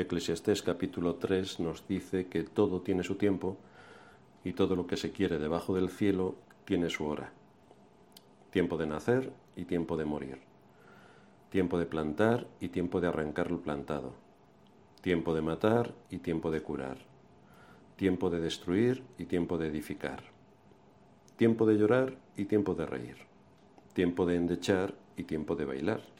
Eclesiastés capítulo 3 nos dice que todo tiene su tiempo y todo lo que se quiere debajo del cielo tiene su hora. Tiempo de nacer y tiempo de morir. Tiempo de plantar y tiempo de arrancar lo plantado. Tiempo de matar y tiempo de curar. Tiempo de destruir y tiempo de edificar. Tiempo de llorar y tiempo de reír. Tiempo de endechar y tiempo de bailar.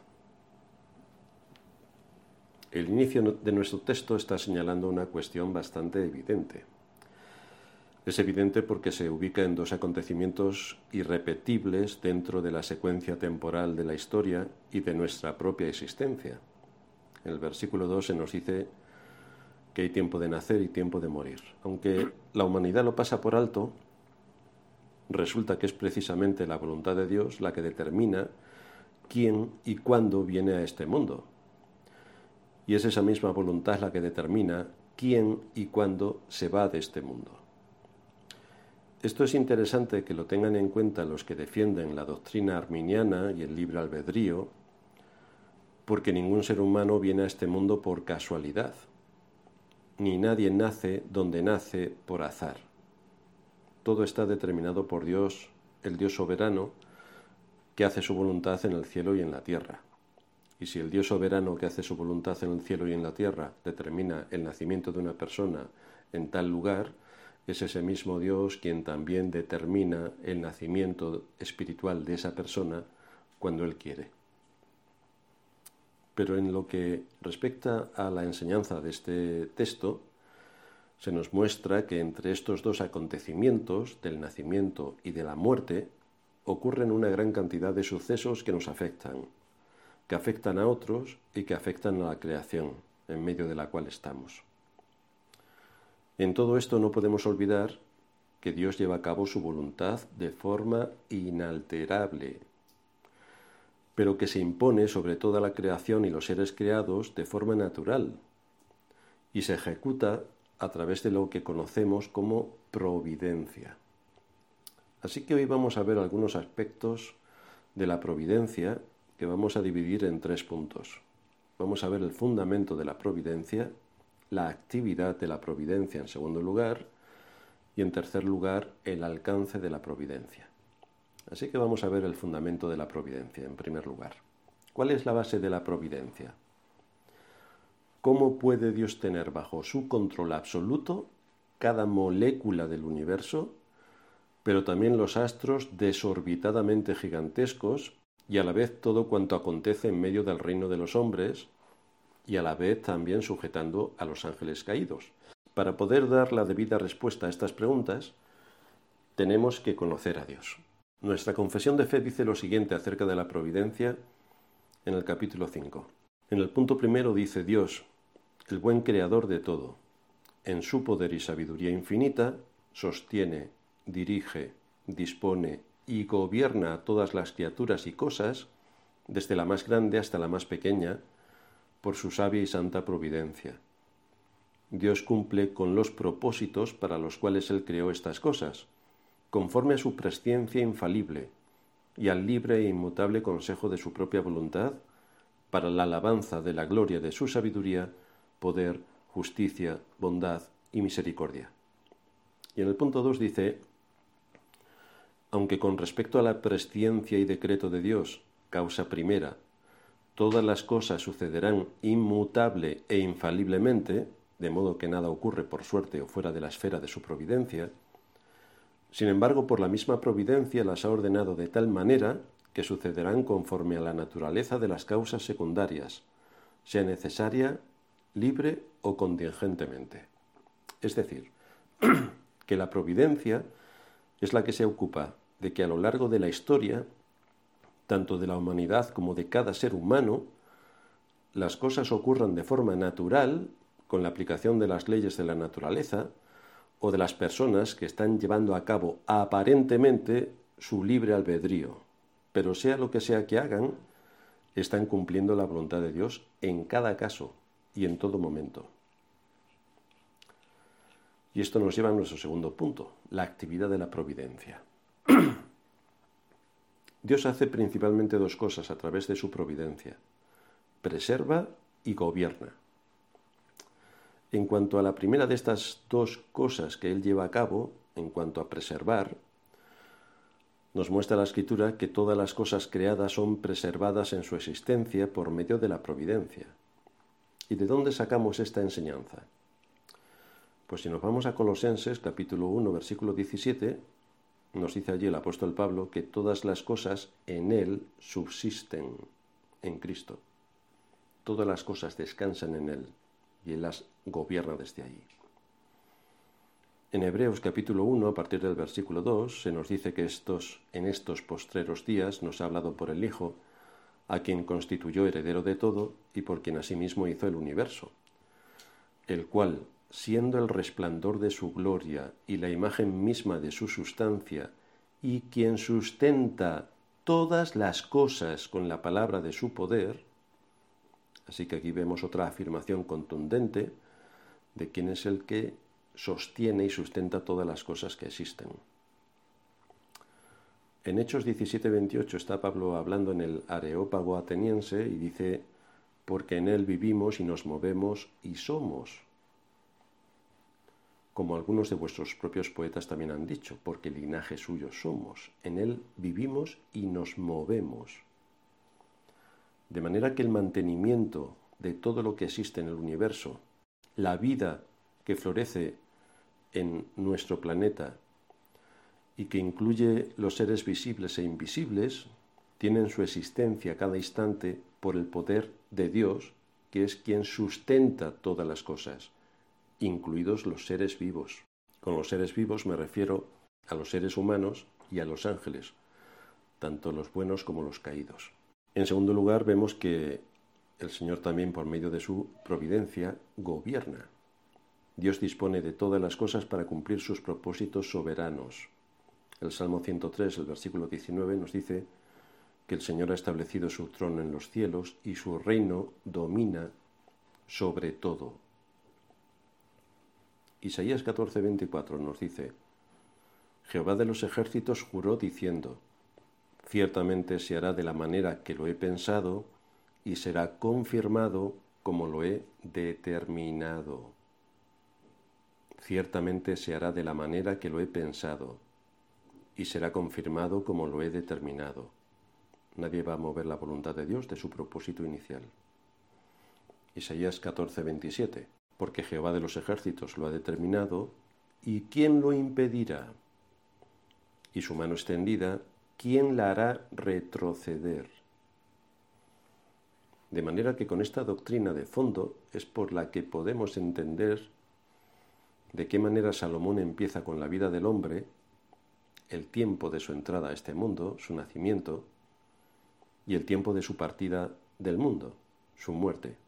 El inicio de nuestro texto está señalando una cuestión bastante evidente. Es evidente porque se ubica en dos acontecimientos irrepetibles dentro de la secuencia temporal de la historia y de nuestra propia existencia. En el versículo 2 se nos dice que hay tiempo de nacer y tiempo de morir. Aunque la humanidad lo pasa por alto, resulta que es precisamente la voluntad de Dios la que determina quién y cuándo viene a este mundo. Y es esa misma voluntad la que determina quién y cuándo se va de este mundo. Esto es interesante que lo tengan en cuenta los que defienden la doctrina arminiana y el libre albedrío, porque ningún ser humano viene a este mundo por casualidad, ni nadie nace donde nace por azar. Todo está determinado por Dios, el Dios soberano, que hace su voluntad en el cielo y en la tierra. Y si el Dios soberano que hace su voluntad en el cielo y en la tierra determina el nacimiento de una persona en tal lugar, es ese mismo Dios quien también determina el nacimiento espiritual de esa persona cuando Él quiere. Pero en lo que respecta a la enseñanza de este texto, se nos muestra que entre estos dos acontecimientos, del nacimiento y de la muerte, ocurren una gran cantidad de sucesos que nos afectan, que afectan a otros y que afectan a la creación en medio de la cual estamos. En todo esto no podemos olvidar que Dios lleva a cabo su voluntad de forma inalterable, pero que se impone sobre toda la creación y los seres creados de forma natural y se ejecuta a través de lo que conocemos como providencia. Así que hoy vamos a ver algunos aspectos de la providencia que vamos a dividir en tres puntos. Vamos a ver el fundamento de la providencia, la actividad de la providencia en segundo lugar y en tercer lugar el alcance de la providencia. Así que vamos a ver el fundamento de la providencia en primer lugar. ¿Cuál es la base de la providencia? ¿Cómo puede Dios tener bajo su control absoluto cada molécula del universo, pero también los astros desorbitadamente gigantescos y a la vez todo cuanto acontece en medio del reino de los hombres, y a la vez también sujetando a los ángeles caídos. Para poder dar la debida respuesta a estas preguntas, tenemos que conocer a Dios. Nuestra confesión de fe dice lo siguiente acerca de la providencia en el capítulo 5. En el punto primero dice Dios, el buen creador de todo, en su poder y sabiduría infinita, sostiene, dirige, dispone y gobierna a todas las criaturas y cosas, desde la más grande hasta la más pequeña, por su sabia y santa providencia. Dios cumple con los propósitos para los cuales Él creó estas cosas, conforme a su presciencia infalible y al libre e inmutable consejo de su propia voluntad, para la alabanza de la gloria de su sabiduría, poder, justicia, bondad y misericordia. Y en el punto 2 dice, aunque con respecto a la presciencia y decreto de Dios, causa primera, todas las cosas sucederán inmutable e infaliblemente, de modo que nada ocurre por suerte o fuera de la esfera de su providencia, sin embargo, por la misma providencia las ha ordenado de tal manera que sucederán conforme a la naturaleza de las causas secundarias, sea necesaria, libre o contingentemente. Es decir, que la providencia es la que se ocupa de que a lo largo de la historia, tanto de la humanidad como de cada ser humano, las cosas ocurran de forma natural, con la aplicación de las leyes de la naturaleza o de las personas que están llevando a cabo aparentemente su libre albedrío. Pero sea lo que sea que hagan, están cumpliendo la voluntad de Dios en cada caso y en todo momento. Y esto nos lleva a nuestro segundo punto, la actividad de la providencia. Dios hace principalmente dos cosas a través de su providencia. Preserva y gobierna. En cuanto a la primera de estas dos cosas que Él lleva a cabo, en cuanto a preservar, nos muestra la escritura que todas las cosas creadas son preservadas en su existencia por medio de la providencia. ¿Y de dónde sacamos esta enseñanza? Pues si nos vamos a Colosenses capítulo 1 versículo 17, nos dice allí el apóstol Pablo que todas las cosas en Él subsisten en Cristo. Todas las cosas descansan en Él y Él las gobierna desde ahí. En Hebreos capítulo 1, a partir del versículo 2, se nos dice que estos, en estos postreros días nos ha hablado por el Hijo, a quien constituyó heredero de todo y por quien asimismo hizo el universo, el cual, siendo el resplandor de su gloria y la imagen misma de su sustancia, y quien sustenta todas las cosas con la palabra de su poder, así que aquí vemos otra afirmación contundente de quién es el que sostiene y sustenta todas las cosas que existen. En Hechos 17:28 está Pablo hablando en el Areópago ateniense y dice, porque en él vivimos y nos movemos y somos como algunos de vuestros propios poetas también han dicho, porque linaje suyo somos, en él vivimos y nos movemos. De manera que el mantenimiento de todo lo que existe en el universo, la vida que florece en nuestro planeta y que incluye los seres visibles e invisibles, tienen su existencia cada instante por el poder de Dios, que es quien sustenta todas las cosas incluidos los seres vivos. Con los seres vivos me refiero a los seres humanos y a los ángeles, tanto los buenos como los caídos. En segundo lugar, vemos que el Señor también, por medio de su providencia, gobierna. Dios dispone de todas las cosas para cumplir sus propósitos soberanos. El Salmo 103, el versículo 19, nos dice que el Señor ha establecido su trono en los cielos y su reino domina sobre todo. Isaías 14:24 nos dice, Jehová de los ejércitos juró diciendo, ciertamente se hará de la manera que lo he pensado y será confirmado como lo he determinado. Ciertamente se hará de la manera que lo he pensado y será confirmado como lo he determinado. Nadie va a mover la voluntad de Dios de su propósito inicial. Isaías 14:27 porque Jehová de los ejércitos lo ha determinado, ¿y quién lo impedirá? Y su mano extendida, ¿quién la hará retroceder? De manera que con esta doctrina de fondo es por la que podemos entender de qué manera Salomón empieza con la vida del hombre, el tiempo de su entrada a este mundo, su nacimiento, y el tiempo de su partida del mundo, su muerte.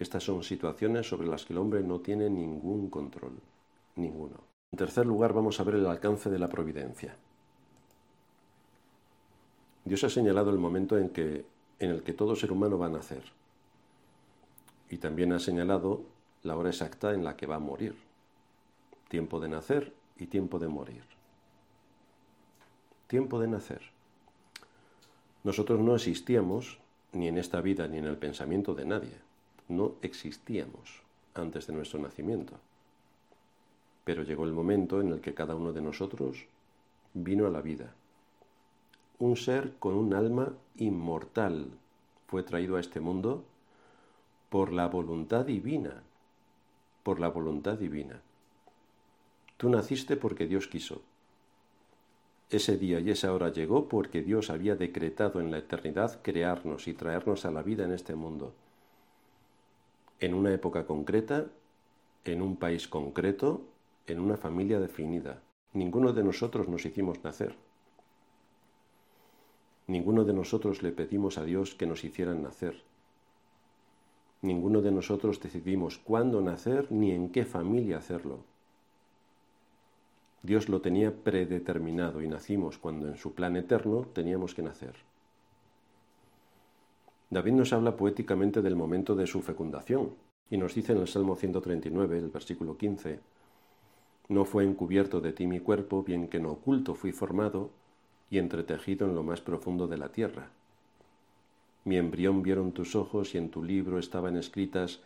Estas son situaciones sobre las que el hombre no tiene ningún control, ninguno. En tercer lugar, vamos a ver el alcance de la providencia. Dios ha señalado el momento en, que, en el que todo ser humano va a nacer. Y también ha señalado la hora exacta en la que va a morir. Tiempo de nacer y tiempo de morir. Tiempo de nacer. Nosotros no existíamos ni en esta vida ni en el pensamiento de nadie no existíamos antes de nuestro nacimiento. Pero llegó el momento en el que cada uno de nosotros vino a la vida. Un ser con un alma inmortal fue traído a este mundo por la voluntad divina, por la voluntad divina. Tú naciste porque Dios quiso. Ese día y esa hora llegó porque Dios había decretado en la eternidad crearnos y traernos a la vida en este mundo en una época concreta, en un país concreto, en una familia definida. Ninguno de nosotros nos hicimos nacer. Ninguno de nosotros le pedimos a Dios que nos hicieran nacer. Ninguno de nosotros decidimos cuándo nacer ni en qué familia hacerlo. Dios lo tenía predeterminado y nacimos cuando en su plan eterno teníamos que nacer. David nos habla poéticamente del momento de su fecundación y nos dice en el Salmo 139, el versículo 15, No fue encubierto de ti mi cuerpo, bien que en oculto fui formado y entretejido en lo más profundo de la tierra. Mi embrión vieron tus ojos y en tu libro estaban escritas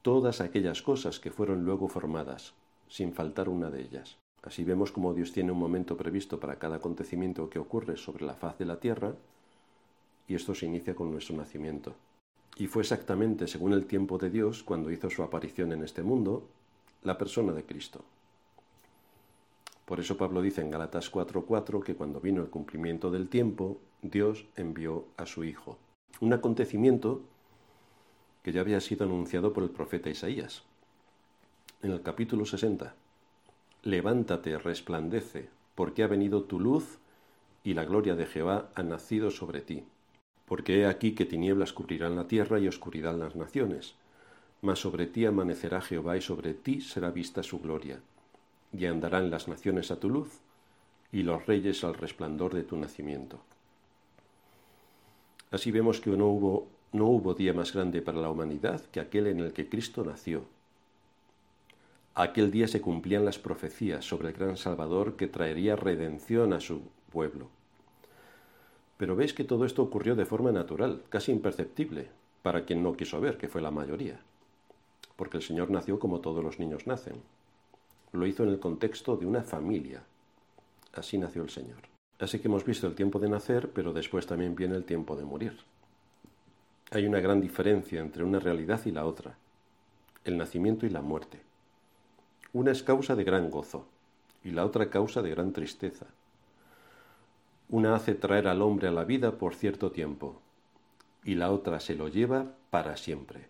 todas aquellas cosas que fueron luego formadas, sin faltar una de ellas. Así vemos cómo Dios tiene un momento previsto para cada acontecimiento que ocurre sobre la faz de la tierra, y esto se inicia con nuestro nacimiento. Y fue exactamente según el tiempo de Dios cuando hizo su aparición en este mundo, la persona de Cristo. Por eso Pablo dice en Galatas 4:4 que cuando vino el cumplimiento del tiempo, Dios envió a su Hijo un acontecimiento que ya había sido anunciado por el profeta Isaías. En el capítulo 60, Levántate, resplandece, porque ha venido tu luz y la gloria de Jehová ha nacido sobre ti. Porque he aquí que tinieblas cubrirán la tierra y oscuridad las naciones. Mas sobre ti amanecerá Jehová y sobre ti será vista su gloria. Y andarán las naciones a tu luz y los reyes al resplandor de tu nacimiento. Así vemos que no hubo, no hubo día más grande para la humanidad que aquel en el que Cristo nació. Aquel día se cumplían las profecías sobre el gran Salvador que traería redención a su pueblo. Pero veis que todo esto ocurrió de forma natural, casi imperceptible, para quien no quiso ver, que fue la mayoría. Porque el Señor nació como todos los niños nacen. Lo hizo en el contexto de una familia. Así nació el Señor. Así que hemos visto el tiempo de nacer, pero después también viene el tiempo de morir. Hay una gran diferencia entre una realidad y la otra, el nacimiento y la muerte. Una es causa de gran gozo y la otra causa de gran tristeza. Una hace traer al hombre a la vida por cierto tiempo y la otra se lo lleva para siempre.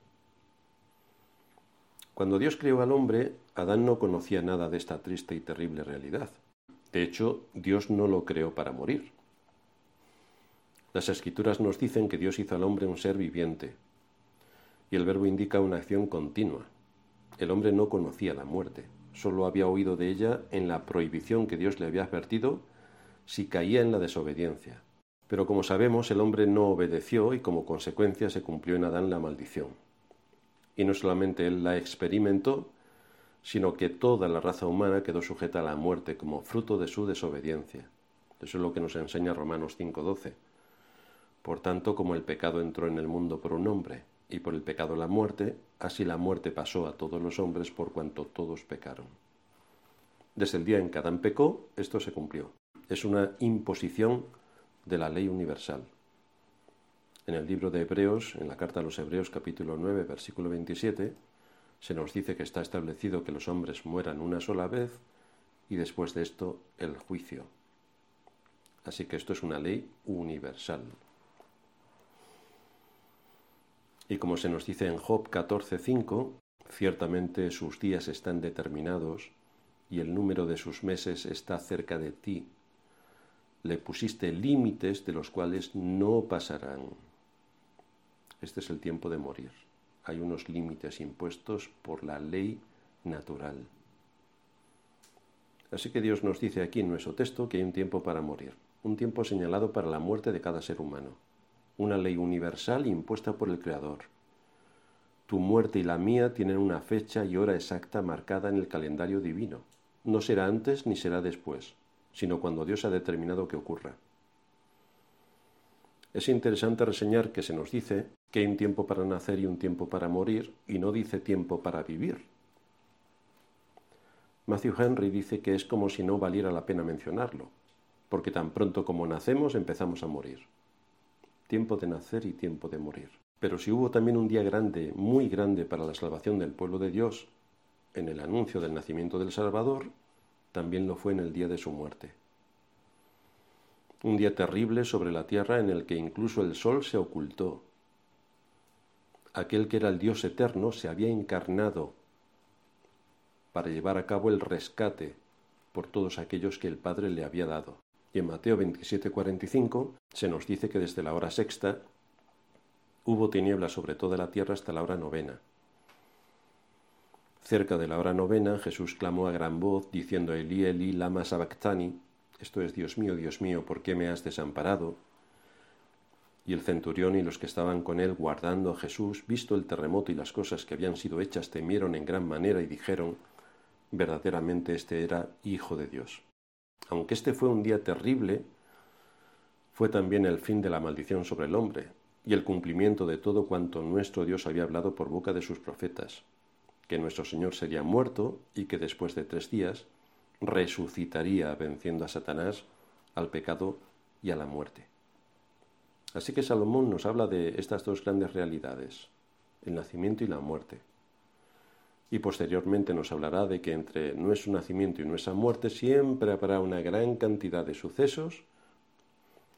Cuando Dios creó al hombre, Adán no conocía nada de esta triste y terrible realidad. De hecho, Dios no lo creó para morir. Las escrituras nos dicen que Dios hizo al hombre un ser viviente, y el verbo indica una acción continua. El hombre no conocía la muerte, solo había oído de ella en la prohibición que Dios le había advertido si caía en la desobediencia. Pero como sabemos, el hombre no obedeció y como consecuencia se cumplió en Adán la maldición. Y no solamente él la experimentó, sino que toda la raza humana quedó sujeta a la muerte como fruto de su desobediencia. Eso es lo que nos enseña Romanos 5:12. Por tanto, como el pecado entró en el mundo por un hombre, y por el pecado la muerte, así la muerte pasó a todos los hombres por cuanto todos pecaron. Desde el día en que Adán pecó, esto se cumplió. Es una imposición de la ley universal. En el libro de Hebreos, en la carta a los Hebreos capítulo 9, versículo 27, se nos dice que está establecido que los hombres mueran una sola vez y después de esto el juicio. Así que esto es una ley universal. Y como se nos dice en Job 14:5, ciertamente sus días están determinados y el número de sus meses está cerca de ti. Le pusiste límites de los cuales no pasarán. Este es el tiempo de morir hay unos límites impuestos por la ley natural. Así que Dios nos dice aquí en nuestro texto que hay un tiempo para morir, un tiempo señalado para la muerte de cada ser humano, una ley universal impuesta por el Creador. Tu muerte y la mía tienen una fecha y hora exacta marcada en el calendario divino. No será antes ni será después, sino cuando Dios ha determinado que ocurra. Es interesante reseñar que se nos dice que hay un tiempo para nacer y un tiempo para morir, y no dice tiempo para vivir. Matthew Henry dice que es como si no valiera la pena mencionarlo, porque tan pronto como nacemos empezamos a morir. Tiempo de nacer y tiempo de morir. Pero si hubo también un día grande, muy grande para la salvación del pueblo de Dios, en el anuncio del nacimiento del Salvador, también lo fue en el día de su muerte. Un día terrible sobre la tierra en el que incluso el sol se ocultó aquel que era el Dios eterno se había encarnado para llevar a cabo el rescate por todos aquellos que el Padre le había dado. Y en Mateo 27:45 se nos dice que desde la hora sexta hubo tinieblas sobre toda la tierra hasta la hora novena. Cerca de la hora novena, Jesús clamó a gran voz, diciendo, Eli, Eli, lama sabactani, esto es, Dios mío, Dios mío, ¿por qué me has desamparado? Y el centurión y los que estaban con él guardando a Jesús, visto el terremoto y las cosas que habían sido hechas, temieron en gran manera y dijeron, verdaderamente este era Hijo de Dios. Aunque este fue un día terrible, fue también el fin de la maldición sobre el hombre y el cumplimiento de todo cuanto nuestro Dios había hablado por boca de sus profetas, que nuestro Señor sería muerto y que después de tres días resucitaría venciendo a Satanás, al pecado y a la muerte. Así que Salomón nos habla de estas dos grandes realidades, el nacimiento y la muerte. Y posteriormente nos hablará de que entre nuestro nacimiento y nuestra muerte siempre habrá una gran cantidad de sucesos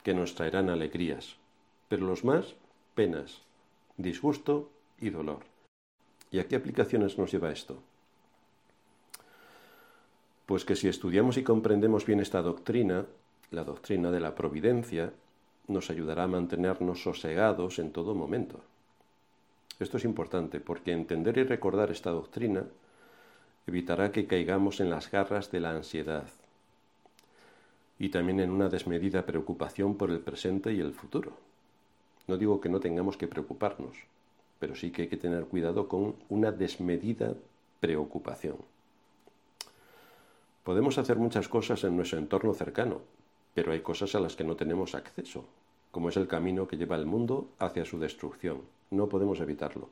que nos traerán alegrías, pero los más, penas, disgusto y dolor. ¿Y a qué aplicaciones nos lleva esto? Pues que si estudiamos y comprendemos bien esta doctrina, la doctrina de la providencia, nos ayudará a mantenernos sosegados en todo momento. Esto es importante porque entender y recordar esta doctrina evitará que caigamos en las garras de la ansiedad y también en una desmedida preocupación por el presente y el futuro. No digo que no tengamos que preocuparnos, pero sí que hay que tener cuidado con una desmedida preocupación. Podemos hacer muchas cosas en nuestro entorno cercano, pero hay cosas a las que no tenemos acceso, como es el camino que lleva el mundo hacia su destrucción. No podemos evitarlo.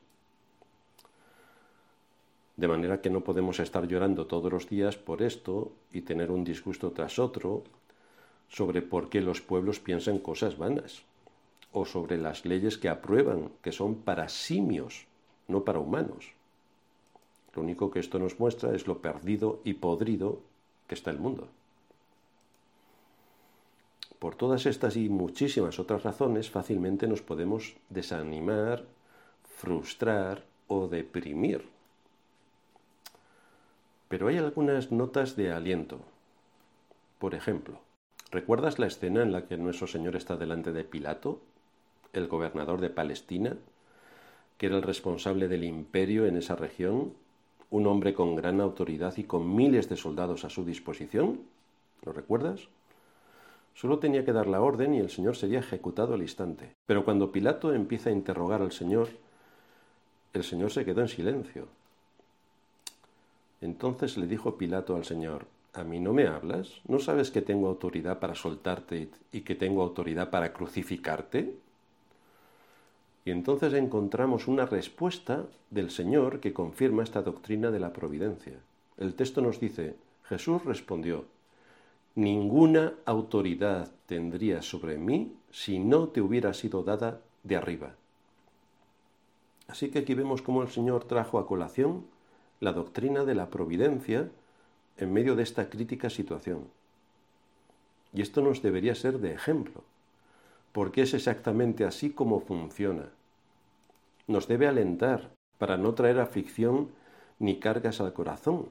De manera que no podemos estar llorando todos los días por esto y tener un disgusto tras otro sobre por qué los pueblos piensan cosas vanas, o sobre las leyes que aprueban, que son para simios, no para humanos. Lo único que esto nos muestra es lo perdido y podrido que está el mundo. Por todas estas y muchísimas otras razones fácilmente nos podemos desanimar, frustrar o deprimir. Pero hay algunas notas de aliento. Por ejemplo, ¿recuerdas la escena en la que nuestro Señor está delante de Pilato, el gobernador de Palestina, que era el responsable del imperio en esa región un hombre con gran autoridad y con miles de soldados a su disposición? ¿Lo recuerdas? Solo tenía que dar la orden y el Señor sería ejecutado al instante. Pero cuando Pilato empieza a interrogar al Señor, el Señor se quedó en silencio. Entonces le dijo Pilato al Señor, ¿A mí no me hablas? ¿No sabes que tengo autoridad para soltarte y que tengo autoridad para crucificarte? Y entonces encontramos una respuesta del Señor que confirma esta doctrina de la providencia. El texto nos dice, Jesús respondió, ninguna autoridad tendría sobre mí si no te hubiera sido dada de arriba. Así que aquí vemos cómo el Señor trajo a colación la doctrina de la providencia en medio de esta crítica situación. Y esto nos debería ser de ejemplo porque es exactamente así como funciona. Nos debe alentar para no traer aflicción ni cargas al corazón,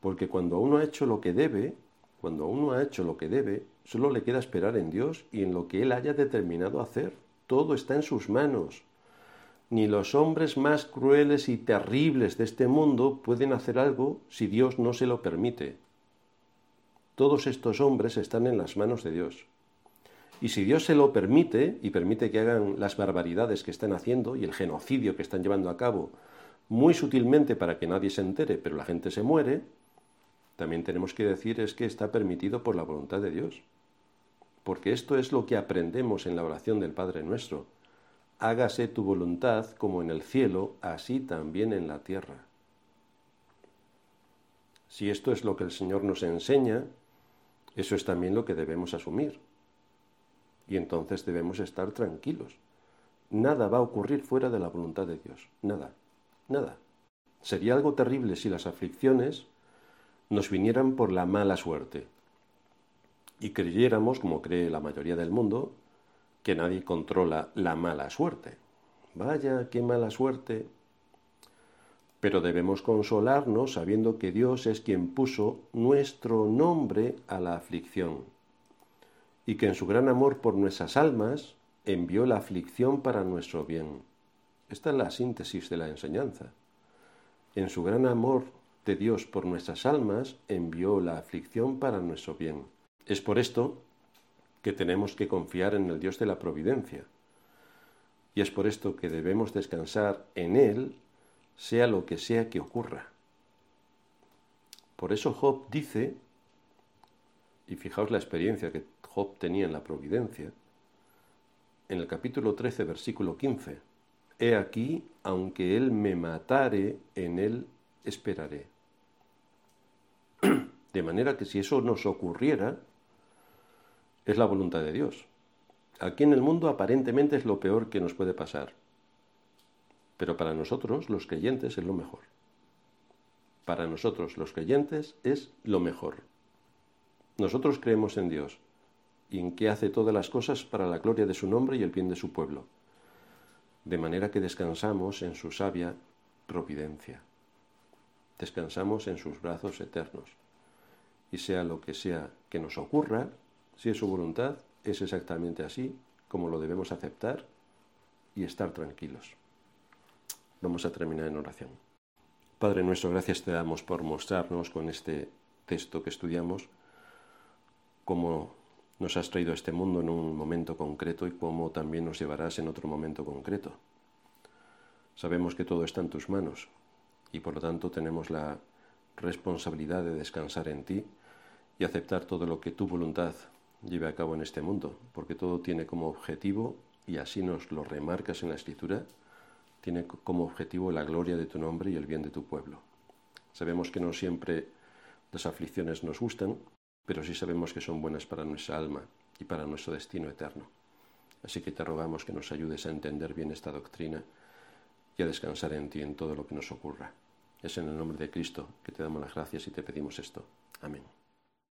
porque cuando uno ha hecho lo que debe, cuando uno ha hecho lo que debe, solo le queda esperar en Dios y en lo que Él haya determinado hacer. Todo está en sus manos. Ni los hombres más crueles y terribles de este mundo pueden hacer algo si Dios no se lo permite. Todos estos hombres están en las manos de Dios. Y si Dios se lo permite, y permite que hagan las barbaridades que están haciendo y el genocidio que están llevando a cabo, muy sutilmente para que nadie se entere, pero la gente se muere, también tenemos que decir es que está permitido por la voluntad de Dios. Porque esto es lo que aprendemos en la oración del Padre nuestro. Hágase tu voluntad como en el cielo, así también en la tierra. Si esto es lo que el Señor nos enseña, eso es también lo que debemos asumir. Y entonces debemos estar tranquilos. Nada va a ocurrir fuera de la voluntad de Dios. Nada. Nada. Sería algo terrible si las aflicciones nos vinieran por la mala suerte y creyéramos, como cree la mayoría del mundo, que nadie controla la mala suerte. Vaya, qué mala suerte. Pero debemos consolarnos sabiendo que Dios es quien puso nuestro nombre a la aflicción y que en su gran amor por nuestras almas envió la aflicción para nuestro bien. Esta es la síntesis de la enseñanza. En su gran amor de Dios por nuestras almas, envió la aflicción para nuestro bien. Es por esto que tenemos que confiar en el Dios de la providencia. Y es por esto que debemos descansar en Él, sea lo que sea que ocurra. Por eso Job dice, y fijaos la experiencia que Job tenía en la providencia, en el capítulo 13, versículo 15, He aquí, aunque Él me matare, en Él esperaré. De manera que si eso nos ocurriera, es la voluntad de Dios. Aquí en el mundo aparentemente es lo peor que nos puede pasar, pero para nosotros, los creyentes, es lo mejor. Para nosotros, los creyentes, es lo mejor. Nosotros creemos en Dios y en que hace todas las cosas para la gloria de su nombre y el bien de su pueblo, de manera que descansamos en su sabia providencia. Descansamos en sus brazos eternos. Y sea lo que sea que nos ocurra, si es su voluntad, es exactamente así como lo debemos aceptar y estar tranquilos. Vamos a terminar en oración. Padre nuestro, gracias te damos por mostrarnos con este texto que estudiamos cómo nos has traído a este mundo en un momento concreto y cómo también nos llevarás en otro momento concreto. Sabemos que todo está en tus manos y por lo tanto tenemos la responsabilidad de descansar en ti y aceptar todo lo que tu voluntad lleve a cabo en este mundo, porque todo tiene como objetivo, y así nos lo remarcas en la escritura, tiene como objetivo la gloria de tu nombre y el bien de tu pueblo. Sabemos que no siempre las aflicciones nos gustan, pero sí sabemos que son buenas para nuestra alma y para nuestro destino eterno. Así que te rogamos que nos ayudes a entender bien esta doctrina y a descansar en ti en todo lo que nos ocurra. Es en el nombre de Cristo que te damos las gracias y te pedimos esto. Amén.